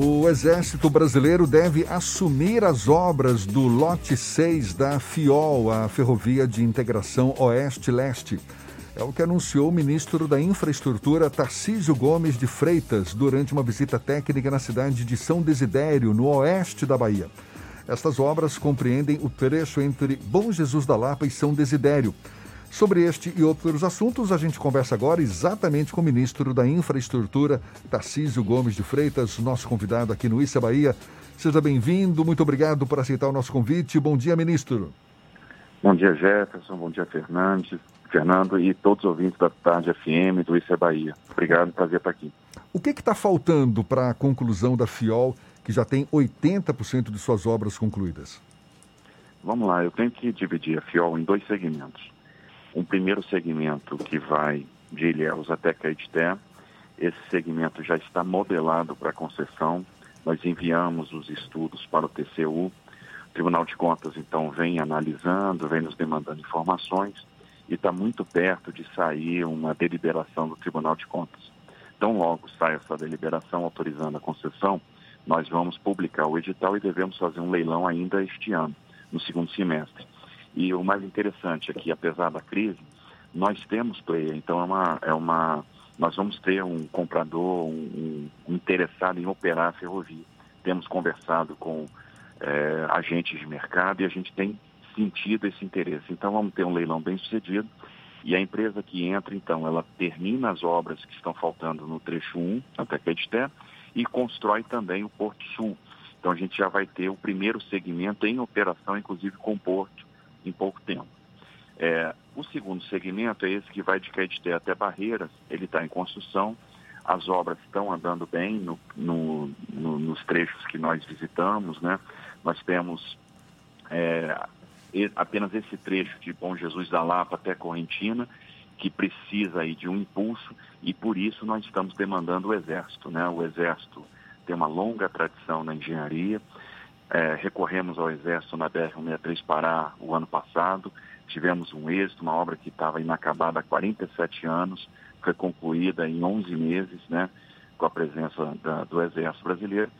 O Exército Brasileiro deve assumir as obras do lote 6 da FIOL, a Ferrovia de Integração Oeste-Leste. É o que anunciou o ministro da Infraestrutura, Tarcísio Gomes de Freitas, durante uma visita técnica na cidade de São Desidério, no oeste da Bahia. Estas obras compreendem o trecho entre Bom Jesus da Lapa e São Desidério. Sobre este e outros assuntos, a gente conversa agora exatamente com o ministro da Infraestrutura, Tarcísio Gomes de Freitas, nosso convidado aqui no Issa Bahia. Seja bem-vindo, muito obrigado por aceitar o nosso convite. Bom dia, ministro. Bom dia, Jefferson. Bom dia, Fernandes, Fernando e todos os ouvintes da Tarde FM do Issa Bahia. Obrigado, prazer estar aqui. O que está faltando para a conclusão da FIOL, que já tem 80% de suas obras concluídas? Vamos lá, eu tenho que dividir a FIOL em dois segmentos um primeiro segmento que vai de Ilhéus até Caetité. Esse segmento já está modelado para concessão. Nós enviamos os estudos para o TCU. O Tribunal de Contas, então, vem analisando, vem nos demandando informações e está muito perto de sair uma deliberação do Tribunal de Contas. Então, logo sai essa deliberação autorizando a concessão, nós vamos publicar o edital e devemos fazer um leilão ainda este ano, no segundo semestre. E o mais interessante é que, apesar da crise, nós temos player, então é uma, é uma nós vamos ter um comprador, um, um interessado em operar a ferrovia. Temos conversado com é, agentes de mercado e a gente tem sentido esse interesse. Então vamos ter um leilão bem sucedido e a empresa que entra, então, ela termina as obras que estão faltando no trecho 1, até Caeté, e constrói também o Porto Sul. Então a gente já vai ter o primeiro segmento em operação, inclusive com o Porto, em pouco tempo. É, o segundo segmento é esse que vai de Caetité até Barreiras, ele está em construção, as obras estão andando bem no, no, no, nos trechos que nós visitamos, né? Nós temos é, apenas esse trecho de Bom Jesus da Lapa até Correntina, que precisa aí de um impulso e por isso nós estamos demandando o Exército, né? O Exército tem uma longa tradição na engenharia, é, recorremos ao Exército na BR-163 Pará o ano passado, tivemos um êxito, uma obra que estava inacabada há 47 anos, foi concluída em 11 meses, né, com a presença da, do Exército Brasileiro.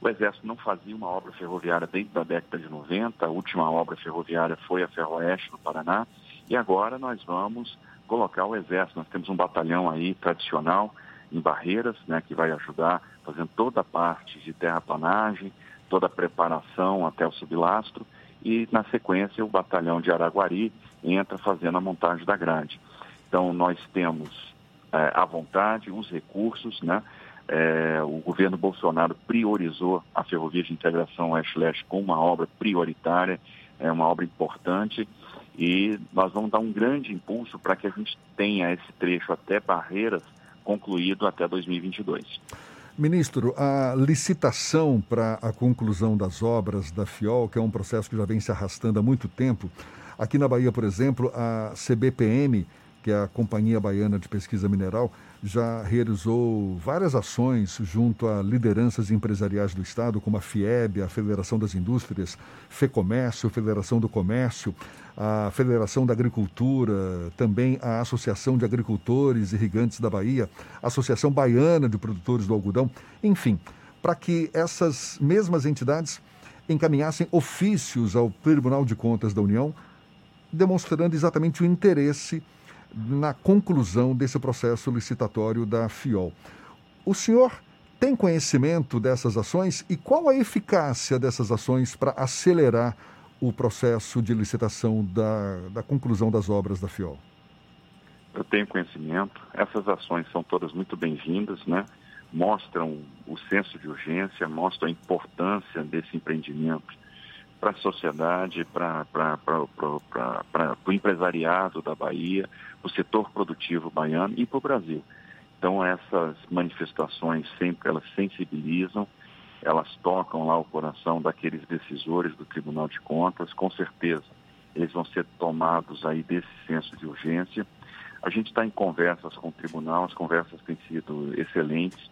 O Exército não fazia uma obra ferroviária desde a década de 90, a última obra ferroviária foi a Ferroeste, no Paraná, e agora nós vamos colocar o Exército. Nós temos um batalhão aí tradicional em Barreiras, né, que vai ajudar fazendo toda a parte de terraplanagem, toda a preparação até o sublastro e, na sequência, o batalhão de Araguari entra fazendo a montagem da grade. Então, nós temos é, à vontade os recursos, né? É, o governo Bolsonaro priorizou a Ferrovia de Integração Oeste-Leste como uma obra prioritária, é uma obra importante e nós vamos dar um grande impulso para que a gente tenha esse trecho até Barreiras concluído até 2022. Ministro, a licitação para a conclusão das obras da FIOL, que é um processo que já vem se arrastando há muito tempo, aqui na Bahia, por exemplo, a CBPM, que é a Companhia Baiana de Pesquisa Mineral, já realizou várias ações junto a lideranças empresariais do Estado, como a FIEB, a Federação das Indústrias, FEComércio, Federação do Comércio, a Federação da Agricultura, também a Associação de Agricultores Irrigantes da Bahia, a Associação Baiana de Produtores do Algodão, enfim, para que essas mesmas entidades encaminhassem ofícios ao Tribunal de Contas da União, demonstrando exatamente o interesse na conclusão desse processo licitatório da FIOL. O senhor tem conhecimento dessas ações e qual a eficácia dessas ações para acelerar o processo de licitação da, da conclusão das obras da FIOL? Eu tenho conhecimento. Essas ações são todas muito bem-vindas, né? Mostram o senso de urgência, mostram a importância desse empreendimento para a sociedade, para o empresariado da Bahia, para o setor produtivo baiano e para o Brasil. Então essas manifestações sempre elas sensibilizam, elas tocam lá o coração daqueles decisores do Tribunal de Contas, com certeza eles vão ser tomados aí desse senso de urgência. A gente está em conversas com o tribunal, as conversas têm sido excelentes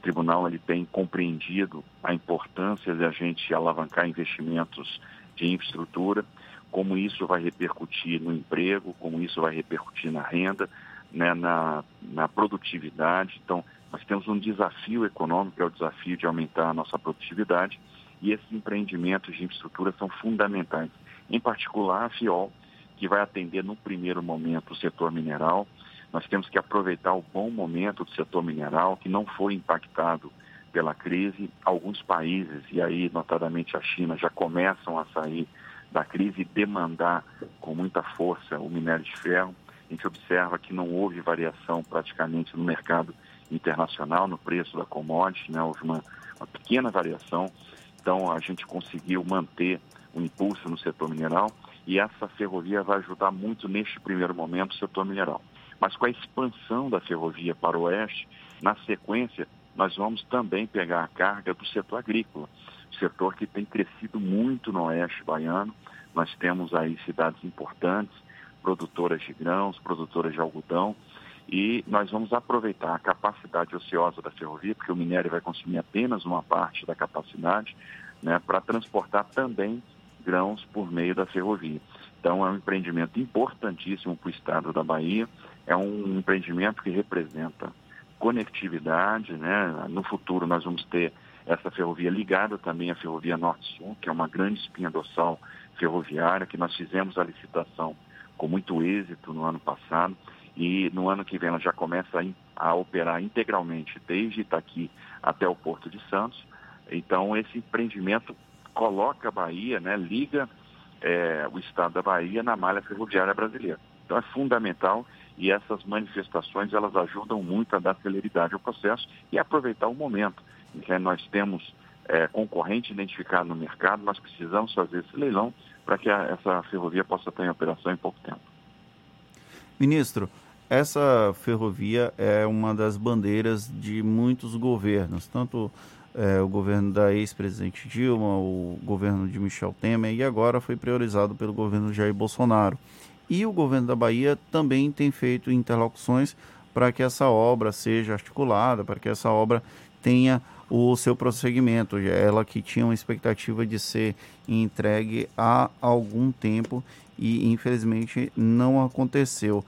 o tribunal ele tem compreendido a importância de a gente alavancar investimentos de infraestrutura, como isso vai repercutir no emprego, como isso vai repercutir na renda, né, na, na produtividade. Então, nós temos um desafio econômico, que é o desafio de aumentar a nossa produtividade, e esses empreendimentos de infraestrutura são fundamentais. Em particular, a FIOL, que vai atender no primeiro momento o setor mineral. Nós temos que aproveitar o bom momento do setor mineral, que não foi impactado pela crise. Alguns países, e aí notadamente a China, já começam a sair da crise e demandar com muita força o minério de ferro. A gente observa que não houve variação praticamente no mercado internacional, no preço da commodity, né? houve uma, uma pequena variação. Então a gente conseguiu manter o um impulso no setor mineral e essa ferrovia vai ajudar muito neste primeiro momento o setor mineral. Mas com a expansão da ferrovia para o oeste, na sequência, nós vamos também pegar a carga do setor agrícola, setor que tem crescido muito no oeste baiano. Nós temos aí cidades importantes, produtoras de grãos, produtoras de algodão, e nós vamos aproveitar a capacidade ociosa da ferrovia, porque o minério vai consumir apenas uma parte da capacidade, né, para transportar também grãos por meio da ferrovia. Então é um empreendimento importantíssimo para o estado da Bahia, é um empreendimento que representa conectividade, né? No futuro nós vamos ter essa ferrovia ligada também à ferrovia Norte-Sul, que é uma grande espinha dorsal ferroviária, que nós fizemos a licitação com muito êxito no ano passado e no ano que vem ela já começa a, operar integralmente desde Itaqui até o Porto de Santos. Então esse empreendimento coloca a Bahia, né, liga é, o estado da Bahia na malha ferroviária brasileira. Então é fundamental e essas manifestações elas ajudam muito a dar celeridade ao processo e aproveitar o momento em que nós temos é, concorrente identificado no mercado, nós precisamos fazer esse leilão para que a, essa ferrovia possa estar em operação em pouco tempo. Ministro, essa ferrovia é uma das bandeiras de muitos governos, tanto é, o governo da ex-presidente Dilma, o governo de Michel Temer e agora foi priorizado pelo governo Jair Bolsonaro. E o governo da Bahia também tem feito interlocuções para que essa obra seja articulada, para que essa obra tenha o seu prosseguimento. Ela que tinha uma expectativa de ser entregue há algum tempo e infelizmente não aconteceu.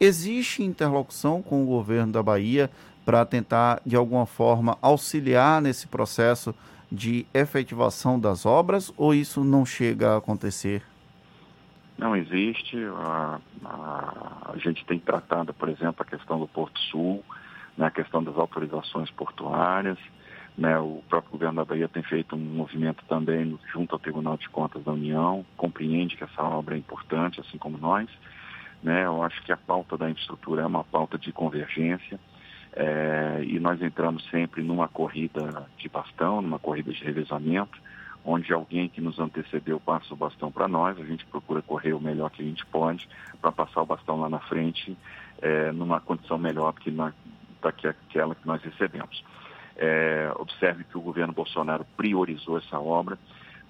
Existe interlocução com o governo da Bahia para tentar, de alguma forma, auxiliar nesse processo de efetivação das obras ou isso não chega a acontecer? Não existe. A, a, a, gente tem tratado, por exemplo, a questão do Porto Sul, né, a questão das autorizações portuárias. Né, o próprio governo da Bahia tem feito um movimento também junto ao Tribunal de Contas da União, compreende que essa obra é importante, assim como nós. Né, eu acho que a pauta da infraestrutura é uma pauta de convergência. É, e nós entramos sempre numa corrida de bastão, numa corrida de revezamento onde alguém que nos antecedeu passa o bastão para nós, a gente procura correr o melhor que a gente pode para passar o bastão lá na frente é, numa condição melhor do que na, daquela que nós recebemos. É, observe que o governo Bolsonaro priorizou essa obra.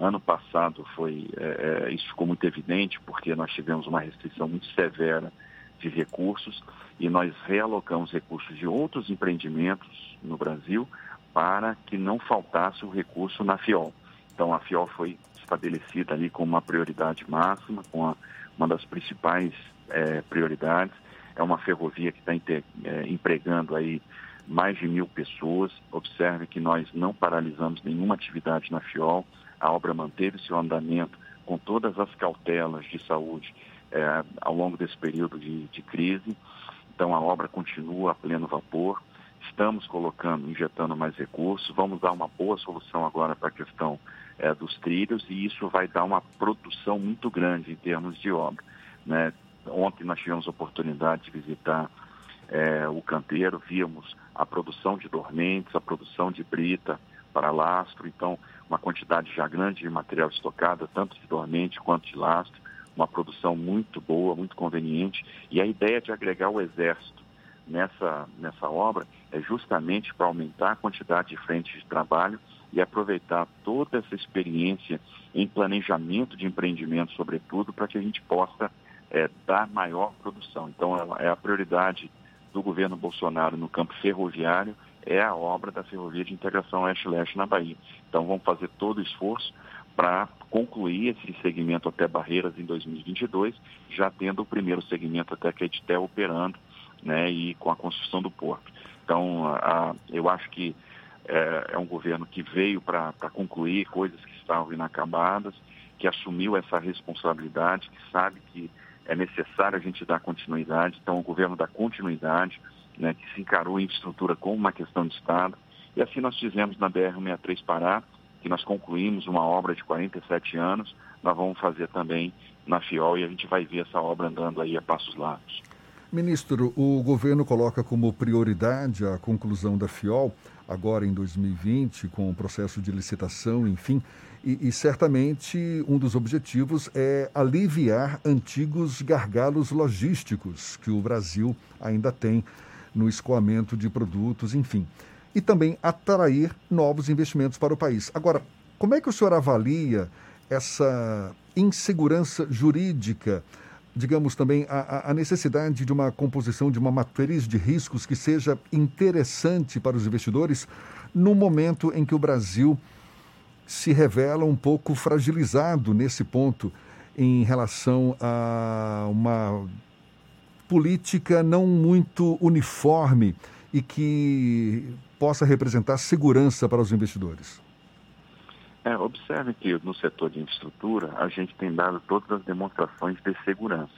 Ano passado foi é, é isso ficou muito evidente porque nós tivemos uma restrição muito severa de recursos e nós realocamos recursos de outros empreendimentos no Brasil para que não faltasse o recurso na FIOL. Então a FIOL foi estabelecida ali como uma prioridade máxima, com a, uma das principais é, prioridades. É uma ferrovia que está é, empregando aí mais de mil pessoas. Observe que nós não paralisamos nenhuma atividade na FIOL. A obra manteve seu andamento com todas as cautelas de saúde é, ao longo desse período de, de crise. Então a obra continua a pleno vapor. Estamos colocando, injetando mais recursos. Vamos dar uma boa solução agora para a questão é, dos trilhos e isso vai dar uma produção muito grande em termos de obra. Né? Ontem nós tivemos a oportunidade de visitar é, o canteiro, vimos a produção de dormentes, a produção de brita para lastro, então uma quantidade já grande de material estocado, tanto de dormente quanto de lastro, uma produção muito boa, muito conveniente, e a ideia de agregar o exército nessa, nessa obra é justamente para aumentar a quantidade de frentes de trabalho e aproveitar toda essa experiência em planejamento de empreendimento, sobretudo, para que a gente possa é, dar maior produção. Então, é a prioridade do governo Bolsonaro no campo ferroviário é a obra da Ferrovia de Integração Oeste-Leste na Bahia. Então, vamos fazer todo o esforço para concluir esse segmento até Barreiras em 2022, já tendo o primeiro segmento até Caeté operando né, e com a construção do porto. Então, a, eu acho que é, é, um governo que veio para concluir coisas que estavam inacabadas, que assumiu essa responsabilidade, que sabe que é necessário a gente dar continuidade. Então, o governo dá continuidade, né, que se encarou em infraestrutura como uma questão de Estado. E assim nós fizemos na BR-163 Pará, que nós concluímos uma obra de 47 anos, nós vamos fazer também na FIOL e a gente vai ver essa obra andando aí a passos largos. Ministro, o governo coloca como prioridade a conclusão da FIOL, agora em 2020, com o processo de licitação, enfim, e, e, certamente um dos objetivos é aliviar antigos gargalos logísticos que o Brasil ainda tem no escoamento de produtos, enfim. E também atrair novos investimentos para o país. Agora, como é que o senhor avalia essa insegurança jurídica? Digamos também, a, a, necessidade de uma composição de uma matriz de riscos que seja interessante para os investidores no momento em que o Brasil se revela um pouco fragilizado nesse ponto em relação a uma política não muito uniforme e que possa representar segurança para os investidores. É, observe que no setor de infraestrutura a gente tem dado todas as demonstrações de segurança.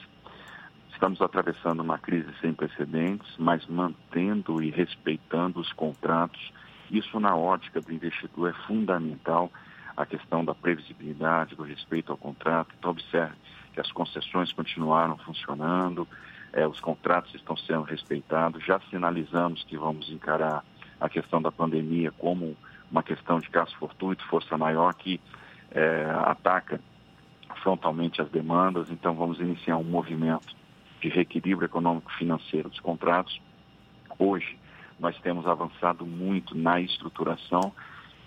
Estamos atravessando uma crise sem precedentes, mas mantendo e respeitando os contratos. Isso, na ótica do investidor, é fundamental. A questão da previsibilidade, do respeito ao contrato. Então, observe que as concessões continuaram funcionando, é, os contratos estão sendo respeitados. Já sinalizamos que vamos encarar a questão da pandemia como uma questão de caso fortuito, força maior que é, ataca frontalmente as demandas, então vamos iniciar um movimento de reequilíbrio econômico-financeiro dos contratos. Hoje nós temos avançado muito na estruturação,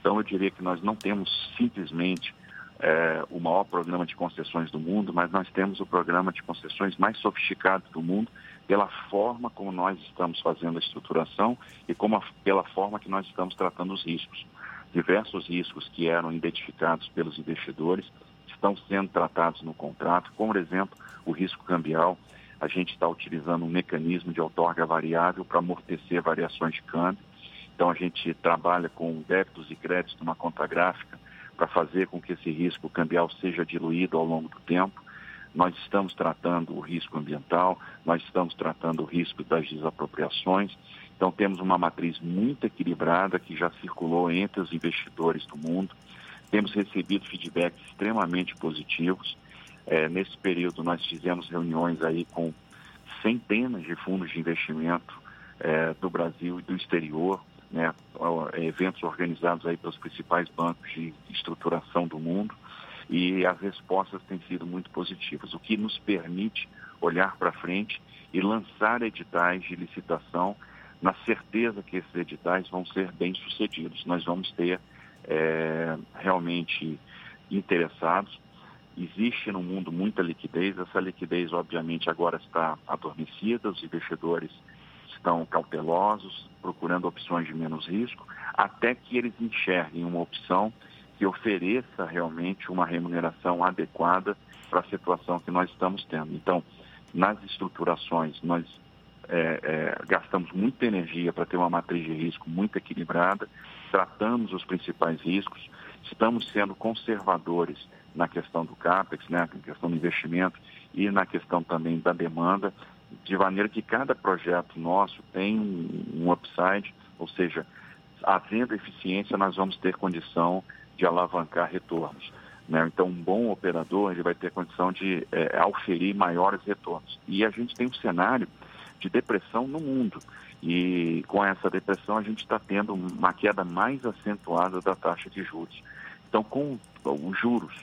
então eu diria que nós não temos simplesmente é, o maior programa de concessões do mundo, mas nós temos o programa de concessões mais sofisticado do mundo pela forma como nós estamos fazendo a estruturação e como a, pela forma que nós estamos tratando os riscos. Diversos riscos que eram identificados pelos investidores estão sendo tratados no contrato, como, por exemplo, o risco cambial. A gente está utilizando um mecanismo de outorga variável para amortecer variações de câmbio. Então, a gente trabalha com débitos e créditos numa conta gráfica para fazer com que esse risco cambial seja diluído ao longo do tempo. Nós estamos tratando o risco ambiental, nós estamos tratando o risco das desapropriações. Então, temos uma matriz muito equilibrada que já circulou entre os investidores do mundo. Temos recebido feedbacks extremamente positivos. É, nesse período, nós fizemos reuniões aí com centenas de fundos de investimento é, do Brasil e do exterior né, eventos organizados aí pelos principais bancos de estruturação do mundo e as respostas têm sido muito positivas, o que nos permite olhar para frente e lançar editais de licitação na certeza que esses editais vão ser bem sucedidos. Nós vamos ter é, realmente interessados. Existe no mundo muita liquidez, essa liquidez obviamente agora está adormecida, os investidores estão cautelosos, procurando opções de menos risco, até que eles enxerguem uma opção que ofereça realmente uma remuneração adequada para a situação que nós estamos tendo. Então, nas estruturações, nós é, é, gastamos muita energia para ter uma matriz de risco muito equilibrada, tratamos os principais riscos, estamos sendo conservadores na questão do CAPEX, né, na questão do investimento e na questão também da demanda, de maneira que cada projeto nosso tem um upside, ou seja, havendo eficiência, nós vamos ter condição de alavancar retornos. Né? Então, um bom operador ele vai ter condição de é, auferir maiores retornos. E a gente tem um cenário de depressão no mundo. E com essa depressão, a gente está tendo uma queda mais acentuada da taxa de juros. Então, com os juros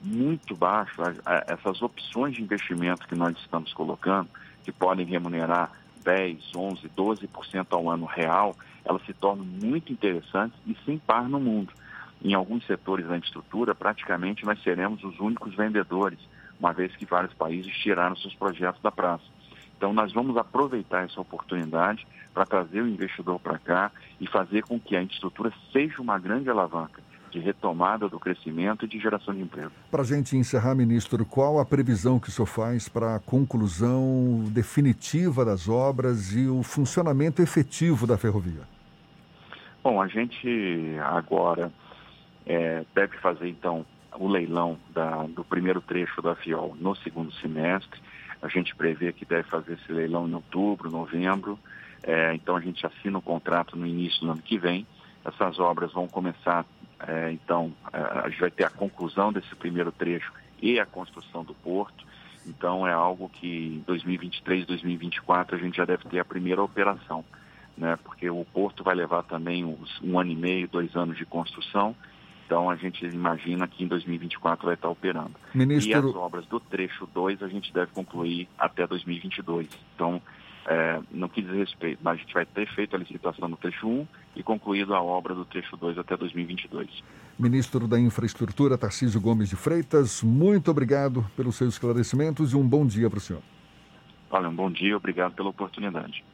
muito baixos, essas opções de investimento que nós estamos colocando, que podem remunerar 10, 11, 12% ao ano real, elas se tornam muito interessantes e sem par no mundo. Em alguns setores da infraestrutura, praticamente nós seremos os únicos vendedores, uma vez que vários países tiraram seus projetos da praça. Então, nós vamos aproveitar essa oportunidade para trazer o investidor para cá e fazer com que a infraestrutura seja uma grande alavanca. De retomada do crescimento e de geração de emprego. Para a gente encerrar, ministro, qual a previsão que o senhor faz para a conclusão definitiva das obras e o funcionamento efetivo da ferrovia? Bom, a gente agora é, deve fazer então o leilão da, do primeiro trecho da FIOL no segundo semestre. A gente prevê que deve fazer esse leilão em outubro, novembro. É, então a gente assina o contrato no início do ano que vem. Essas obras vão começar, é, então, é, a gente vai ter a conclusão desse primeiro trecho e a construção do porto. Então é algo que em 2023, 2024 a gente já deve ter a primeira operação, né? Porque o porto vai levar também uns, um ano e meio, dois anos de construção então a gente imagina que em 2024 vai estar operando. Ministro... E as obras do trecho 2 a gente deve concluir até 2022. Então, é, no que diz respeito, mas a gente vai ter feito a licitação no trecho 1 e concluído a obra do trecho 2 até 2022. Ministro da Infraestrutura, Tarcísio Gomes de Freitas, muito obrigado pelos seus esclarecimentos e um bom dia para o senhor. Olha, um bom dia, obrigado pela oportunidade.